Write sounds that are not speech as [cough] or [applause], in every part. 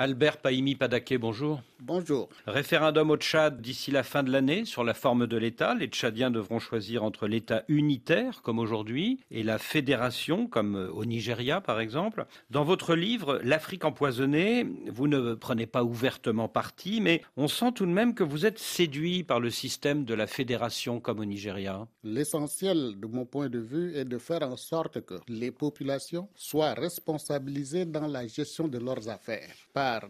Albert Paimi Padaké, bonjour. Bonjour. Référendum au Tchad d'ici la fin de l'année sur la forme de l'État. Les Tchadiens devront choisir entre l'État unitaire, comme aujourd'hui, et la fédération, comme au Nigeria, par exemple. Dans votre livre, L'Afrique empoisonnée, vous ne prenez pas ouvertement parti, mais on sent tout de même que vous êtes séduit par le système de la fédération, comme au Nigeria. L'essentiel, de mon point de vue, est de faire en sorte que les populations soient responsabilisées dans la gestion de leurs affaires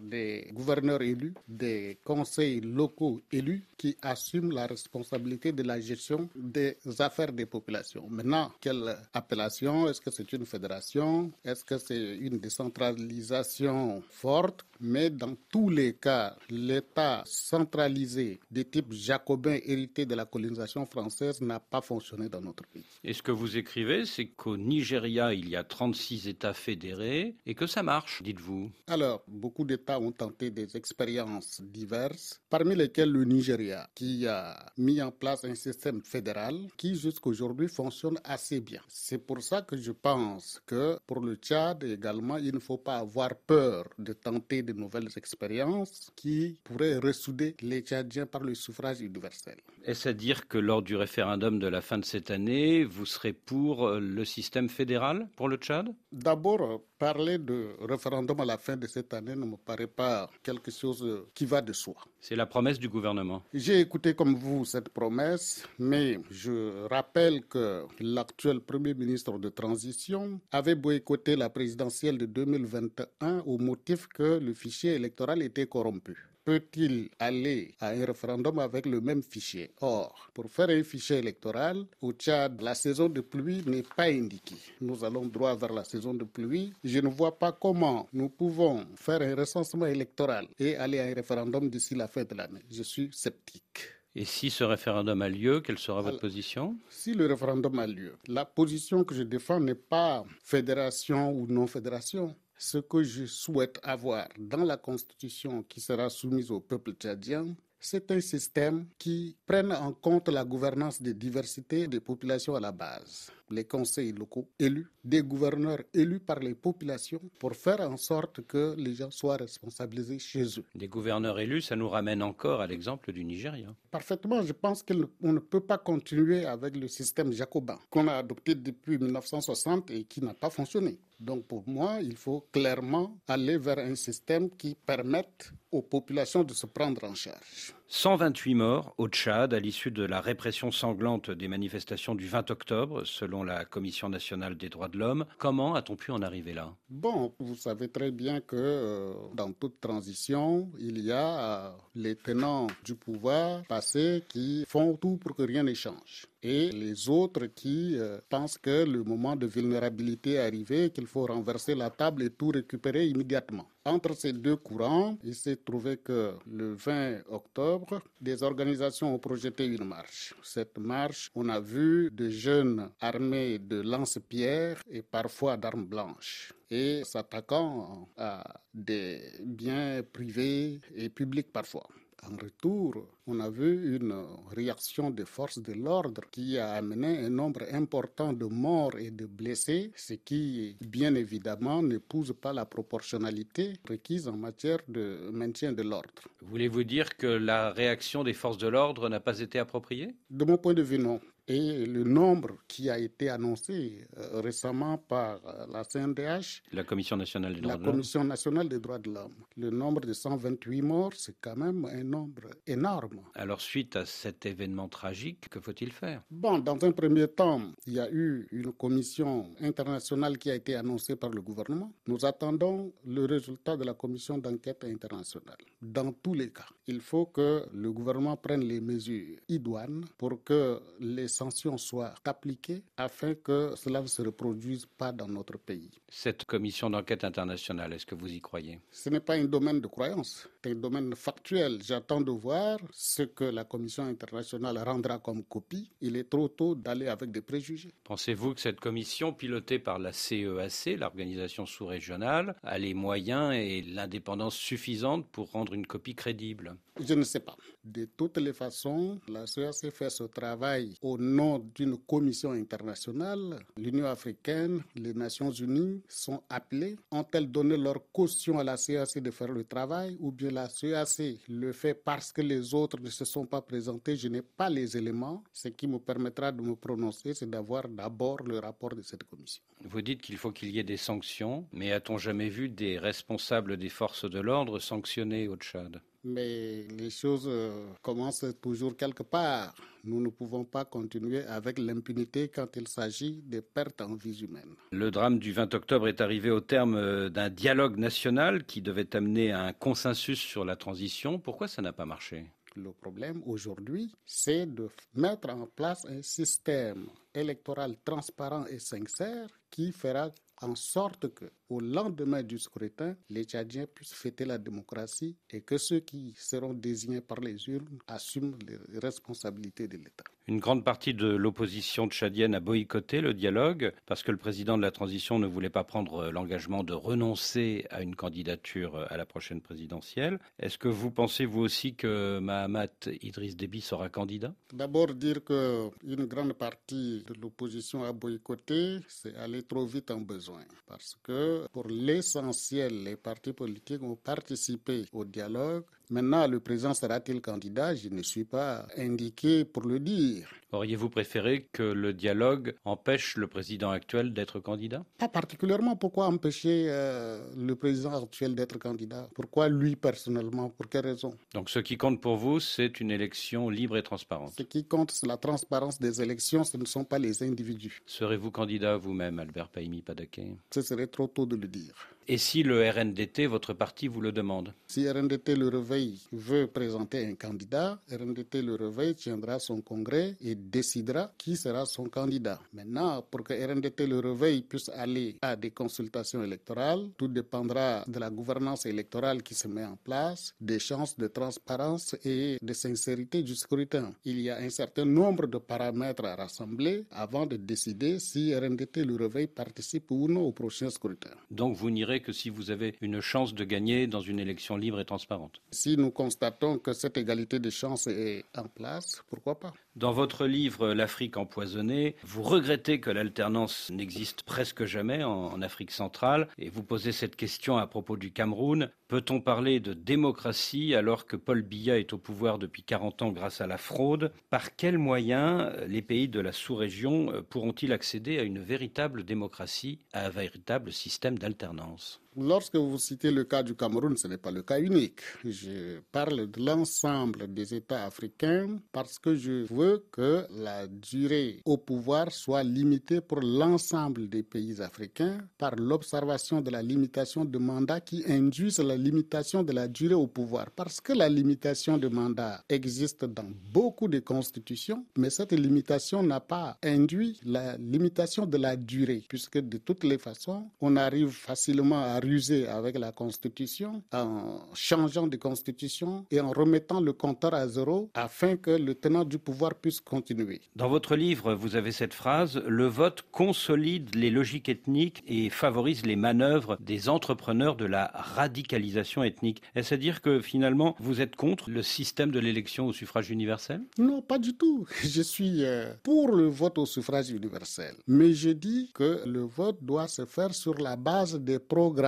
des gouverneurs élus, des conseils locaux élus qui assument la responsabilité de la gestion des affaires des populations. Maintenant, quelle appellation? Est-ce que c'est une fédération? Est-ce que c'est une décentralisation forte? Mais dans tous les cas, l'État centralisé de type jacobin hérité de la colonisation française n'a pas fonctionné dans notre pays. Et ce que vous écrivez, c'est qu'au Nigeria, il y a 36 États fédérés et que ça marche, dites-vous. Alors, beaucoup d'États ont tenté des expériences diverses, parmi lesquelles le Nigeria, qui a mis en place un système fédéral qui jusqu'aujourd'hui fonctionne assez bien. C'est pour ça que je pense que pour le Tchad également, il ne faut pas avoir peur de tenter de nouvelles expériences qui pourraient ressouder les Tchadiens par le suffrage universel. Est-ce à dire que lors du référendum de la fin de cette année, vous serez pour le système fédéral pour le Tchad? D'abord, parler de référendum à la fin de cette année ne me paraît pas quelque chose qui va de soi. C'est la promesse du gouvernement. J'ai écouté comme vous cette promesse, mais je rappelle que l'actuel Premier ministre de transition avait boycotté la présidentielle de 2021 au motif que le fichier électoral était corrompu peut-il aller à un référendum avec le même fichier? Or, pour faire un fichier électoral, au Tchad, la saison de pluie n'est pas indiquée. Nous allons droit vers la saison de pluie. Je ne vois pas comment nous pouvons faire un recensement électoral et aller à un référendum d'ici la fin de l'année. Je suis sceptique. Et si ce référendum a lieu, quelle sera votre position? Si le référendum a lieu, la position que je défends n'est pas fédération ou non fédération ce que je souhaite avoir dans la constitution qui sera soumise au peuple tchadien, c'est un système qui prenne en compte la gouvernance des diversités des populations à la base. Les conseils locaux élus, des gouverneurs élus par les populations pour faire en sorte que les gens soient responsabilisés chez eux. Des gouverneurs élus, ça nous ramène encore à l'exemple du Nigeria. Parfaitement, je pense qu'on ne peut pas continuer avec le système jacobin qu'on a adopté depuis 1960 et qui n'a pas fonctionné. Donc pour moi, il faut clairement aller vers un système qui permette aux populations de se prendre en charge. 128 morts au Tchad à l'issue de la répression sanglante des manifestations du 20 octobre, selon la Commission nationale des droits de l'homme. Comment a-t-on pu en arriver là? Bon, vous savez très bien que euh, dans toute transition, il y a les tenants du pouvoir passé qui font tout pour que rien ne change et les autres qui euh, pensent que le moment de vulnérabilité est arrivé, qu'il faut renverser la table et tout récupérer immédiatement. Entre ces deux courants, il s'est trouvé que le 20 octobre, des organisations ont projeté une marche. Cette marche, on a vu de jeunes armés de lance-pierres et parfois d'armes blanches et s'attaquant à des biens privés et publics parfois. En retour, on a vu une réaction des forces de l'ordre qui a amené un nombre important de morts et de blessés, ce qui, bien évidemment, n'épouse pas la proportionnalité requise en matière de maintien de l'ordre. Voulez-vous dire que la réaction des forces de l'ordre n'a pas été appropriée? De mon point de vue, non. Et le nombre qui a été annoncé euh, récemment par euh, la CNDH, la Commission nationale des droits de l'homme, Commission nationale des droits de l'homme, le nombre de 128 morts, c'est quand même un nombre énorme. Alors, suite à cet événement tragique, que faut-il faire? Bon, dans un premier temps, il y a eu une commission internationale qui a été annoncée par le gouvernement. Nous attendons le résultat de la commission d'enquête internationale. Dans tous les cas, il faut que le gouvernement prenne les mesures idoines pour que les sanctions soient appliquées afin que cela ne se reproduise pas dans notre pays. Cette commission d'enquête internationale, est-ce que vous y croyez? Ce n'est pas un domaine de croyance, un domaine factuel. J'attends de voir ce que la commission internationale rendra comme copie. Il est trop tôt d'aller avec des préjugés. Pensez-vous que cette commission, pilotée par la CEAC, e l'organisation sous-régionale, a les moyens et l'indépendance suffisante pour rendre une copie crédible? Je ne sais pas. De toutes les façons, la CEAC fait ce travail au nom d'une commission internationale, l'Union africaine, les Nations unies sont appelées. Ont-elles donné leur caution à la CAC de faire le travail ou bien la CAC le fait parce que les autres ne se sont pas présentés? Je n'ai pas les éléments. Ce qui me permettra de me prononcer, c'est d'avoir d'abord le rapport de cette commission. Vous dites qu'il faut qu'il y ait des sanctions, mais a-t-on jamais vu des responsables des forces de l'ordre sanctionnés au Tchad mais les choses euh, commencent toujours quelque part. Nous ne pouvons pas continuer avec l'impunité quand il s'agit de pertes en vie humaine. Le drame du 20 octobre est arrivé au terme euh, d'un dialogue national qui devait amener à un consensus sur la transition. Pourquoi ça n'a pas marché? Le problème aujourd'hui, c'est de mettre en place un système électoral transparent et sincère qui fera en sorte que, au lendemain du scrutin, les Tchadiens puissent fêter la démocratie et que ceux qui seront désignés par les urnes assument les responsabilités de l'État. Une grande partie de l'opposition tchadienne a boycotté le dialogue parce que le président de la transition ne voulait pas prendre l'engagement de renoncer à une candidature à la prochaine présidentielle. Est-ce que vous pensez vous aussi que Mahamat Idriss Déby sera candidat? D'abord dire qu'une grande partie de l'opposition a boycotté, c'est aller trop vite en besoin. Parce que pour l'essentiel, les partis politiques ont participé au dialogue Maintenant, le président sera-t-il candidat? Je ne suis pas indiqué pour le dire. Auriez-vous préféré que le dialogue empêche le président actuel d'être candidat? Pas particulièrement. Pourquoi empêcher euh, le président actuel d'être candidat? Pourquoi lui personnellement? Pour quelle raison? Donc ce qui compte pour vous, c'est une élection libre et transparente. Ce qui compte, c'est la transparence des élections, ce ne sont pas les individus. Serez-vous candidat vous-même, Albert Paimi Padaké Ce serait trop tôt de le dire. Et si le RNDT, votre parti, vous le demande Si RNDT Le Réveil veut présenter un candidat, RNDT Le Réveil tiendra son congrès et décidera qui sera son candidat. Maintenant, pour que RNDT Le Réveil puisse aller à des consultations électorales, tout dépendra de la gouvernance électorale qui se met en place, des chances de transparence et de sincérité du scrutin. Il y a un certain nombre de paramètres à rassembler avant de décider si RNDT Le Réveil participe ou non au prochain scrutin. Donc vous n'irez que si vous avez une chance de gagner dans une élection libre et transparente. Si nous constatons que cette égalité de chances est en place, pourquoi pas? Dans votre livre L'Afrique empoisonnée, vous regrettez que l'alternance n'existe presque jamais en, Afrique centrale et vous posez cette question à propos du Cameroun. Peut-on parler de démocratie alors que Paul Biya est au pouvoir depuis 40 ans grâce à la fraude? Par quels moyens les pays de la sous-région pourront-ils accéder à une véritable démocratie, à un véritable système d'alternance? Lorsque vous citez le cas du Cameroun, ce n'est pas le cas unique. Je parle de l'ensemble des États africains parce que je veux que la durée au pouvoir soit limitée pour l'ensemble des pays africains par l'observation de la limitation de mandat qui induit la limitation de la durée au pouvoir. Parce que la limitation de mandat existe dans beaucoup de constitutions, mais cette limitation n'a pas induit la limitation de la durée, puisque de toutes les façons, on arrive facilement à ruser avec la Constitution en changeant de Constitution et en remettant le compteur à zéro afin que le tenant du pouvoir puisse continuer. Dans votre livre, vous avez cette phrase Le vote consolide les logiques ethniques et favorise les manœuvres des entrepreneurs de la radicalisation ethnique. Est-ce à dire que finalement, vous êtes contre le système de l'élection au suffrage universel? Non, pas du tout. [laughs] Je suis euh, pour le vote au suffrage universel. Mais je dis que le vote doit se faire sur la base des programmes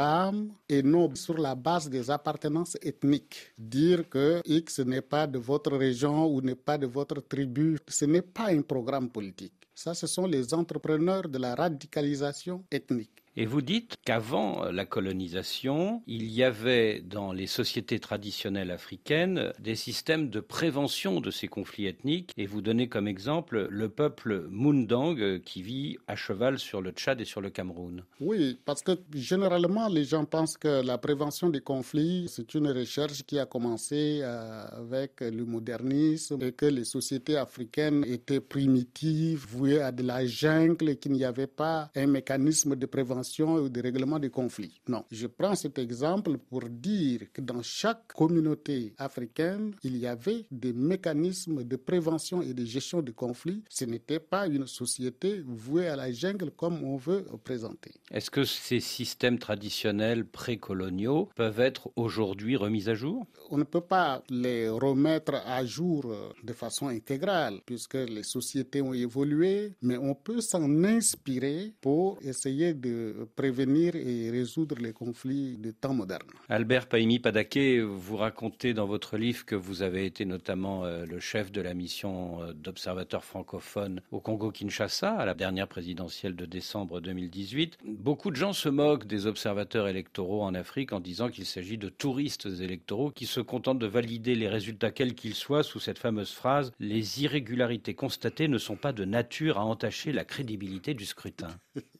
et non sur la base des appartenances ethniques. Dire que X n'est pas de votre région ou n'est pas de votre tribu, ce n'est pas un programme politique. Ça, ce sont les entrepreneurs de la radicalisation ethnique. Et vous dites qu'avant la colonisation, il y avait dans les sociétés traditionnelles africaines des systèmes de prévention de ces conflits ethniques. Et vous donnez comme exemple le peuple Mundang qui vit à cheval sur le Tchad et sur le Cameroun. Oui, parce que généralement les gens pensent que la prévention des conflits, c'est une recherche qui a commencé euh, avec le modernisme et que les sociétés africaines étaient primitives, vouées à de la jungle et qu'il n'y avait pas un mécanisme de prévention prévention et de règlement des conflits. Non, je prends cet exemple pour dire que dans chaque communauté africaine, il y avait des mécanismes de prévention et de gestion de conflits. Ce n'était pas une société vouée à la jungle comme on veut présenter. Est-ce que ces systèmes traditionnels précoloniaux peuvent être aujourd'hui remis à jour? On ne peut pas les remettre à jour de façon intégrale puisque les sociétés ont évolué, mais on peut s'en inspirer pour essayer de prévenir et résoudre les conflits de temps moderne. Albert Paimi Padaké, vous racontez dans votre livre que vous avez été notamment euh, le chef de la mission euh, d'observateurs francophones au Congo-Kinshasa à la dernière présidentielle de décembre 2018. Beaucoup de gens se moquent des observateurs électoraux en Afrique en disant qu'il s'agit de touristes électoraux qui se contentent de valider les résultats quels qu'ils soient sous cette fameuse phrase les irrégularités constatées ne sont pas de nature à entacher la crédibilité du scrutin. [laughs]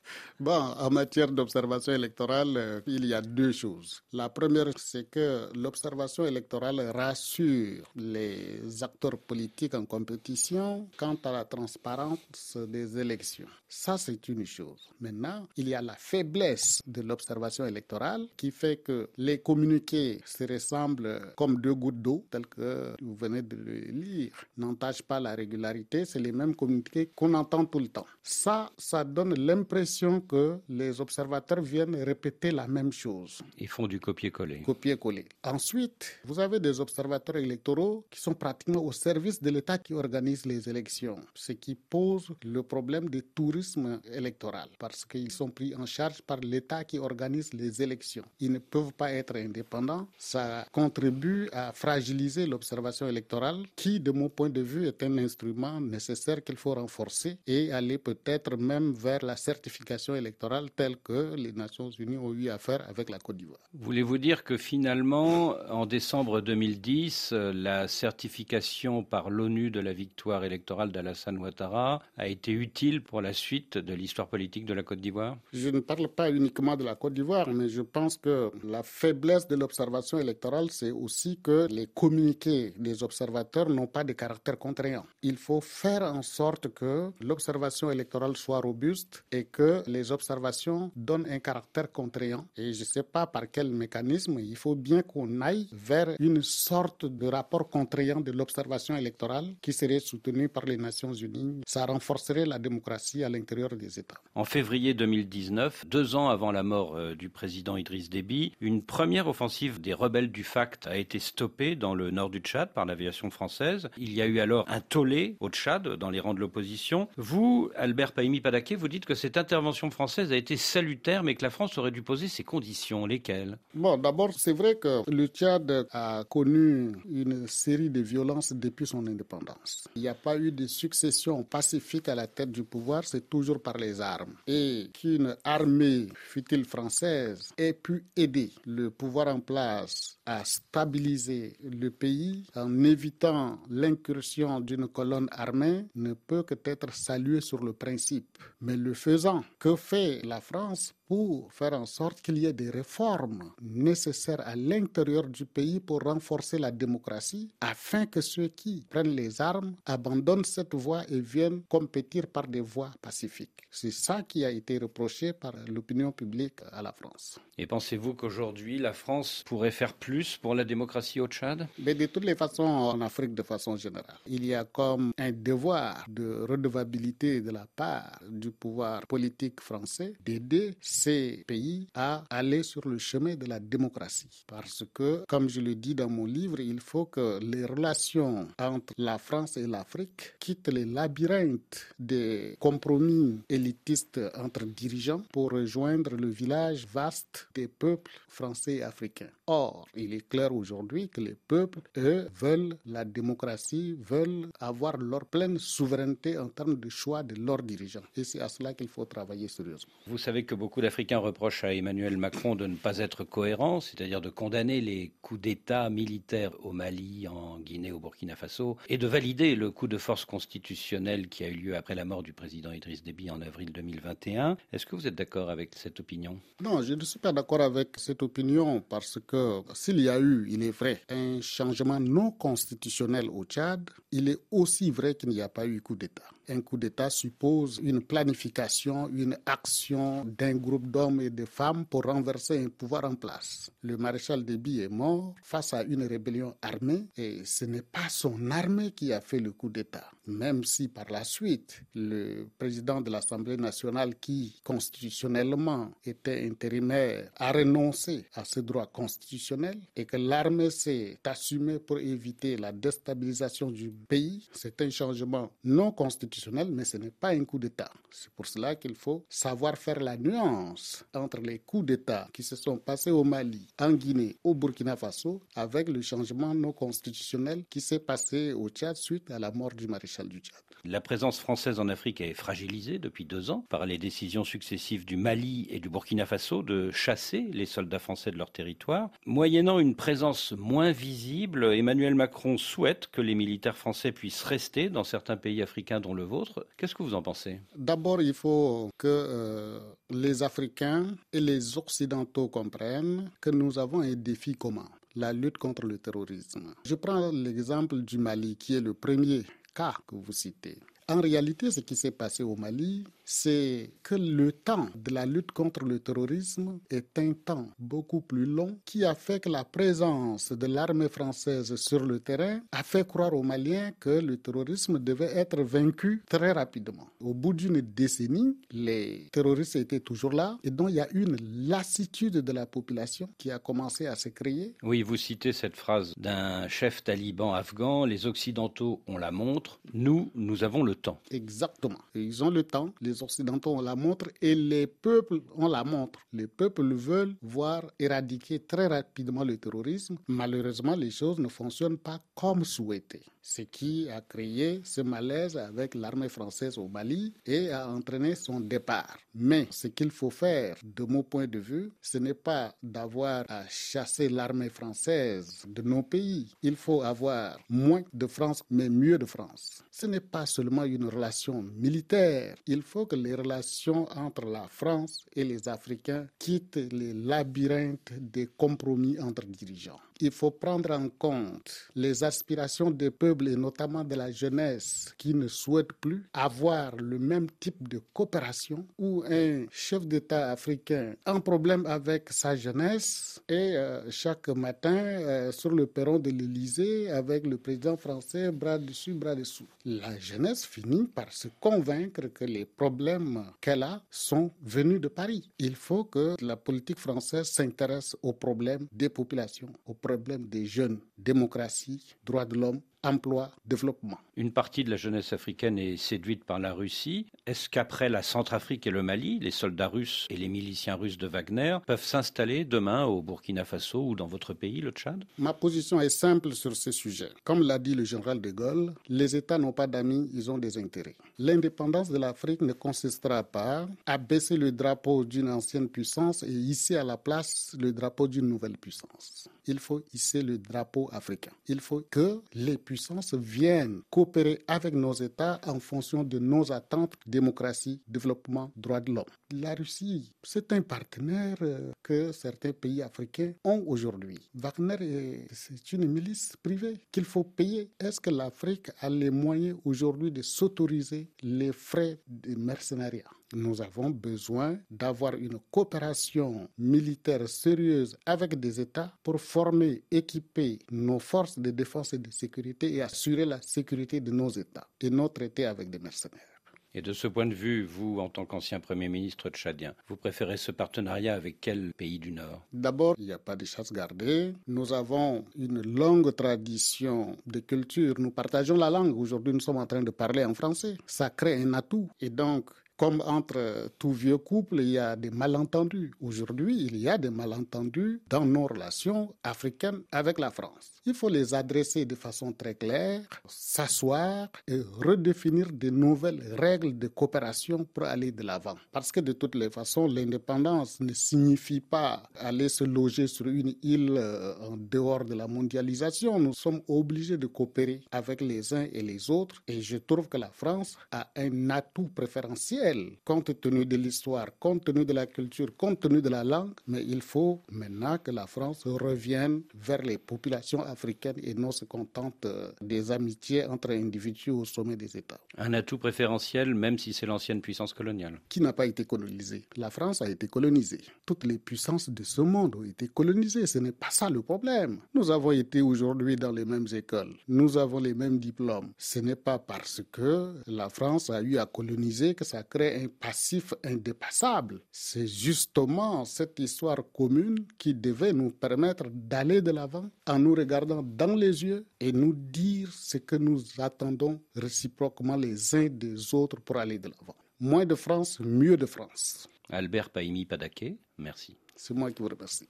Bon, en matière d'observation électorale, euh, il y a deux choses. La première, c'est que l'observation électorale rassure les acteurs politiques en compétition quant à la transparence des élections. Ça, c'est une chose. Maintenant, il y a la faiblesse de l'observation électorale qui fait que les communiqués se ressemblent comme deux gouttes d'eau, tels que vous venez de le lire, n'entachent pas la régularité. C'est les mêmes communiqués qu'on entend tout le temps. Ça, ça donne l'impression que les observateurs viennent répéter la même chose. Ils font du copier-coller. Copier-coller. Ensuite, vous avez des observateurs électoraux qui sont pratiquement au service de l'État qui organise les élections, ce qui pose le problème du tourisme électoral, parce qu'ils sont pris en charge par l'État qui organise les élections. Ils ne peuvent pas être indépendants. Ça contribue à fragiliser l'observation électorale, qui, de mon point de vue, est un instrument nécessaire qu'il faut renforcer et aller peut-être même vers la certification électorale telle que les Nations Unies ont eu à faire avec la Côte d'Ivoire. Voulez-vous dire que finalement, en décembre 2010, la certification par l'ONU de la victoire électorale d'Alassane Ouattara a été utile pour la suite de l'histoire politique de la Côte d'Ivoire? Je ne parle pas uniquement de la Côte d'Ivoire, mais je pense que la faiblesse de l'observation électorale, c'est aussi que les communiqués des observateurs n'ont pas de caractère contraignant. Il faut faire en sorte que l'observation électorale soit robuste et que les observations donnent un caractère contraignant. Et je ne sais pas par quel mécanisme, il faut bien qu'on aille vers une sorte de rapport contraignant de l'observation électorale qui serait soutenu par les Nations Unies. Ça renforcerait la démocratie à l'intérieur des États. En février 2019, deux ans avant la mort euh, du président Idriss Déby, une première offensive des rebelles du FACT a été stoppée dans le nord du Tchad par l'aviation française. Il y a eu alors un tollé au Tchad dans les rangs de l'opposition. Vous, Albert Paimi Padaké, vous dites que cette intervention française a été salutaire, mais que la France aurait dû poser ses conditions. Lesquelles? Bon, d'abord, c'est vrai que le Tchad a connu une série de violences depuis son indépendance. Il n'y a pas eu de succession pacifique à la tête du pouvoir, c'est toujours par les armes. Et qu'une armée, fut-il française, ait pu aider le pouvoir en place à stabiliser le pays en évitant l'incursion d'une colonne armée ne peut que être salué sur le principe. Mais le faisant, que fait la France pour faire en sorte qu'il y ait des réformes nécessaires à l'intérieur du pays pour renforcer la démocratie, afin que ceux qui prennent les armes abandonnent cette voie et viennent compétir par des voies pacifiques. C'est ça qui a été reproché par l'opinion publique à la France. Et pensez-vous qu'aujourd'hui, la France pourrait faire plus pour la démocratie au Tchad? Mais de toutes les façons, en Afrique de façon générale, il y a comme un devoir de redevabilité de la part du pouvoir politique français d'aider ces pays à aller sur le chemin de la démocratie. Parce que, comme je le dis dans mon livre, il faut que les relations entre la France et l'Afrique quittent les labyrinthes des compromis élitistes entre dirigeants pour rejoindre le village vaste des peuples français et africains. Or, il est clair aujourd'hui que les peuples, eux, veulent la démocratie, veulent avoir leur pleine souveraineté en termes de choix de leurs dirigeants. Et c'est à cela qu'il faut travailler sérieusement. Vous savez que beaucoup d'Africains reprochent à Emmanuel Macron de ne pas être cohérent, c'est-à-dire de condamner les coups d'État militaires au Mali, en Guinée, au Burkina Faso, et de valider le coup de force constitutionnel qui a eu lieu après la mort du président Idriss Déby en avril 2021. Est-ce que vous êtes d'accord avec cette opinion? Non, je ne suis pas d'accord avec cette opinion parce que s'il y a eu, il est vrai, un changement non constitutionnel au Tchad, il est aussi vrai qu'il n'y a pas eu coup d'État. Un coup d'État suppose une planification, une action d'un groupe d'hommes et de femmes pour renverser un pouvoir en place. Le maréchal Déby est mort face à une rébellion armée et ce n'est pas son armée qui a fait le coup d'État. Même si par la suite, le président de l'Assemblée nationale qui constitutionnellement était intérimaire a renoncé à ce droit constitutionnel et que l'armée s'est assumée pour éviter la déstabilisation du pays, c'est un changement non constitutionnel, mais ce n'est pas un coup d'État. C'est pour cela qu'il faut savoir faire la nuance entre les coups d'État qui se sont passés au Mali, en Guinée, au Burkina Faso, avec le changement non constitutionnel qui s'est passé au Tchad suite à la mort du maréchal du Tchad. La présence française en Afrique est fragilisée depuis deux ans par les décisions successives du Mali et du Burkina Faso de chasser les soldats français de leur territoire. Moyennant une présence moins visible, Emmanuel Macron souhaite que les militaires français puissent rester dans certains pays africains dont le vôtre. Qu'est-ce que vous en pensez? D'abord, il faut que euh, les Africains et les Occidentaux comprennent que nous avons un défi commun la lutte contre le terrorisme. Je prends l'exemple du Mali, qui est le premier cas que vous citez. En réalité, ce qui s'est passé au Mali, c'est que le temps de la lutte contre le terrorisme est un temps beaucoup plus long qui a fait que la présence de l'armée française sur le terrain a fait croire aux Maliens que le terrorisme devait être vaincu très rapidement. Au bout d'une décennie, les terroristes étaient toujours là et donc il y a une lassitude de la population qui a commencé à se créer. Oui, vous citez cette phrase d'un chef taliban afghan, les Occidentaux ont la montre, nous, nous avons le Exactement. ils ont le temps, les Occidentaux ont la montre et les peuples ont la montre. Les peuples veulent voir éradiquer très rapidement le terrorisme. Malheureusement, les choses ne fonctionnent pas comme souhaité ce qui a créé ce malaise avec l'armée française au Mali et a entraîné son départ. Mais ce qu'il faut faire, de mon point de vue, ce n'est pas d'avoir à chasser l'armée française de nos pays. Il faut avoir moins de France, mais mieux de France. Ce n'est pas seulement une relation militaire. Il faut que les relations entre la France et les Africains quittent les labyrinthes des compromis entre dirigeants il faut prendre en compte les aspirations des peuples et notamment de la jeunesse qui ne souhaitent plus avoir le même type de coopération où un chef d'État africain a un problème avec sa jeunesse et euh, chaque matin euh, sur le perron de l'Élysée avec le président français bras dessus, bras dessous. La jeunesse finit par se convaincre que les problèmes qu'elle a sont venus de Paris. Il faut que la politique française s'intéresse aux problèmes des populations, aux problèmes problème des jeunes, démocratie, droits de l'homme, emploi, développement. Une partie de la jeunesse africaine est séduite par la Russie. Est-ce qu'après la Centrafrique et le Mali, les soldats russes et les miliciens russes de Wagner peuvent s'installer demain au Burkina Faso ou dans votre pays, le Tchad? Ma position est simple sur ce sujet. Comme l'a dit le général de Gaulle, les États n'ont pas d'amis, ils ont des intérêts. L'indépendance de l'Afrique ne consistera pas à baisser le drapeau d'une ancienne puissance et hisser à la place le drapeau d'une nouvelle puissance. Il faut hisser le drapeau africain. Il faut que les puissances viennent coopérer avec nos États en fonction de nos attentes démocratie, développement, droits de l'homme. La Russie, c'est un partenaire euh, que certains pays africains ont aujourd'hui. Wagner, c'est une milice privée qu'il faut payer. Est-ce que l'Afrique a les moyens aujourd'hui de s'autoriser les frais de mercenariat nous avons besoin d'avoir une coopération militaire sérieuse avec des États pour former, équiper nos forces de défense et de sécurité et assurer la sécurité de nos États et non traiter avec des mercenaires. Et de ce point de vue, vous, en tant qu'ancien Premier ministre tchadien, vous préférez ce partenariat avec quel pays du Nord? D'abord, il n'y a pas de chasse gardée. Nous avons une longue tradition de culture. Nous partageons la langue. Aujourd'hui, nous sommes en train de parler en français. Ça crée un atout. Et donc, comme entre tout vieux couple, il y a des malentendus. Aujourd'hui, il y a des malentendus dans nos relations africaines avec la France. Il faut les adresser de façon très claire, s'asseoir et redéfinir de nouvelles règles de coopération pour aller de l'avant. Parce que de toutes les façons, l'indépendance ne signifie pas aller se loger sur une île euh, en dehors de la mondialisation. Nous sommes obligés de coopérer avec les uns et les autres et je trouve que la France a un atout préférentiel telle, compte tenu de l'histoire, compte tenu de la culture, compte tenu de la langue, mais il faut maintenant que la France revienne vers les populations africaines et non se contente euh, des amitiés entre individus au sommet des États. Un atout préférentiel, même si c'est l'ancienne puissance coloniale. Qui n'a pas été colonisée? La France a été colonisée. Toutes les puissances de ce monde ont été colonisées. Ce n'est pas ça le problème. Nous avons été aujourd'hui dans les mêmes écoles. Nous avons les mêmes diplômes. Ce n'est pas parce que la France a eu à coloniser que ça crée un passif indépassable. C'est justement cette histoire commune qui devait nous permettre d'aller de l'avant en nous regardant dans les yeux et nous dire ce que nous attendons réciproquement les uns des autres pour aller de l'avant. Moins de France, mieux de France. Albert Paimi Padaké, merci. C'est moi qui vous remercie.